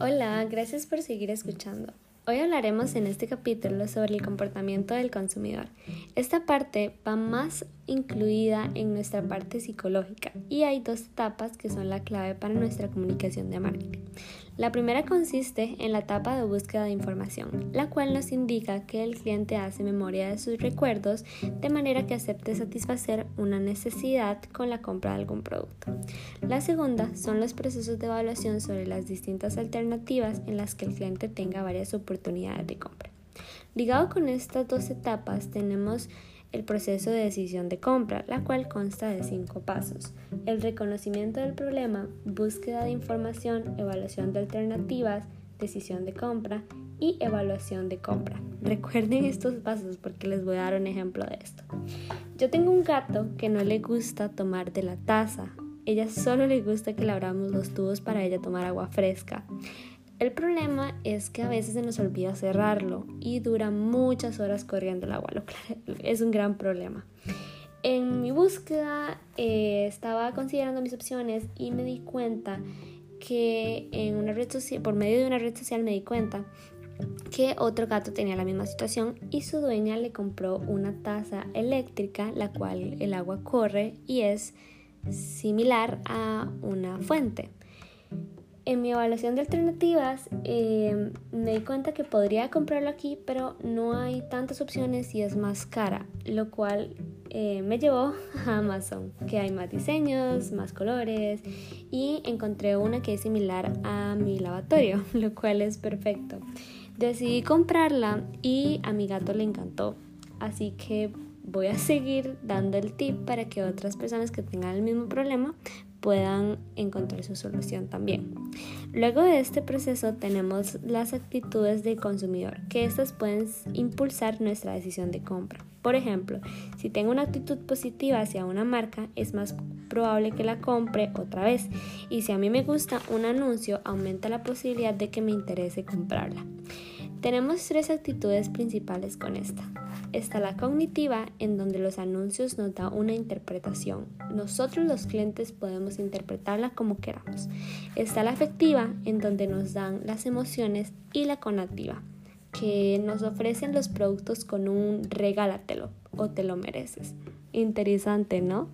Hola, gracias por seguir escuchando. Hoy hablaremos en este capítulo sobre el comportamiento del consumidor. Esta parte va más incluida en nuestra parte psicológica y hay dos etapas que son la clave para nuestra comunicación de marketing. La primera consiste en la etapa de búsqueda de información, la cual nos indica que el cliente hace memoria de sus recuerdos de manera que acepte satisfacer una necesidad con la compra de algún producto. La segunda son los procesos de evaluación sobre las distintas alternativas en las que el cliente tenga varias oportunidades de compra. Ligado con estas dos etapas tenemos el proceso de decisión de compra, la cual consta de cinco pasos. El reconocimiento del problema, búsqueda de información, evaluación de alternativas, decisión de compra y evaluación de compra. Recuerden estos pasos porque les voy a dar un ejemplo de esto. Yo tengo un gato que no le gusta tomar de la taza. Ella solo le gusta que le los tubos para ella tomar agua fresca. El problema es que a veces se nos olvida cerrarlo y dura muchas horas corriendo el agua, lo es un gran problema. En mi búsqueda eh, estaba considerando mis opciones y me di cuenta que en una red social, por medio de una red social me di cuenta que otro gato tenía la misma situación y su dueña le compró una taza eléctrica la cual el agua corre y es similar a una fuente. En mi evaluación de alternativas em, me di cuenta que podría comprarlo aquí, pero no hay tantas opciones y es más cara, lo cual eh, me llevó a Amazon, que hay más diseños, más colores y encontré una que es similar a mi lavatorio, lo cual es perfecto. Decidí comprarla y a mi gato le encantó, así que voy a seguir dando el tip para que otras personas que tengan el mismo problema puedan encontrar su solución también. Luego de este proceso tenemos las actitudes del consumidor, que estas pueden impulsar nuestra decisión de compra. Por ejemplo, si tengo una actitud positiva hacia una marca, es más probable que la compre otra vez. Y si a mí me gusta un anuncio, aumenta la posibilidad de que me interese comprarla. Tenemos tres actitudes principales con esta. Está la cognitiva, en donde los anuncios nos dan una interpretación. Nosotros los clientes podemos interpretarla como queramos. Está la afectiva, en donde nos dan las emociones. Y la conativa, que nos ofrecen los productos con un regálatelo o te lo mereces. Interesante, ¿no?